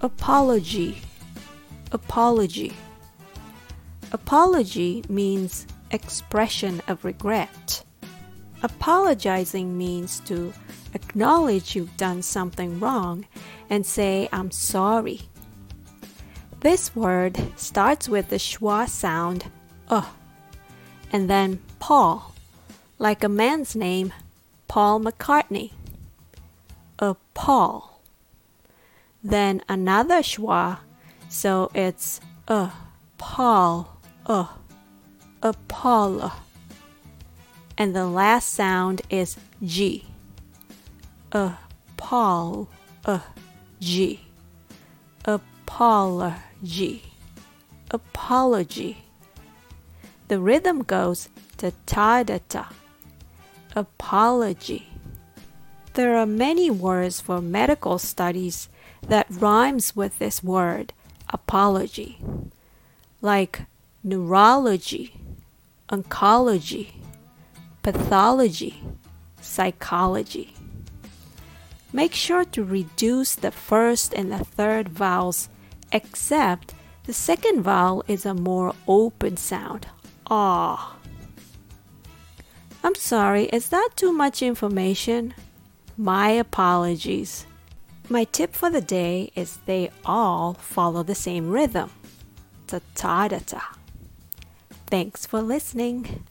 apology, apology. Apology means expression of regret. Apologizing means to acknowledge you've done something wrong and say, I'm sorry. This word starts with the schwa sound, uh, and then Paul, like a man's name, Paul McCartney. A Paul. Then another schwa, so it's a Paul, uh, uh a Paula. And the last sound is G. A Paul, a G. Apology. Apology. The rhythm goes ta ta da ta. Apology. There are many words for medical studies that rhymes with this word, apology, like neurology, oncology, pathology, psychology. Make sure to reduce the first and the third vowels, except the second vowel is a more open sound. Ah. I'm sorry, is that too much information? My apologies. My tip for the day is they all follow the same rhythm. Ta ta da ta. Thanks for listening.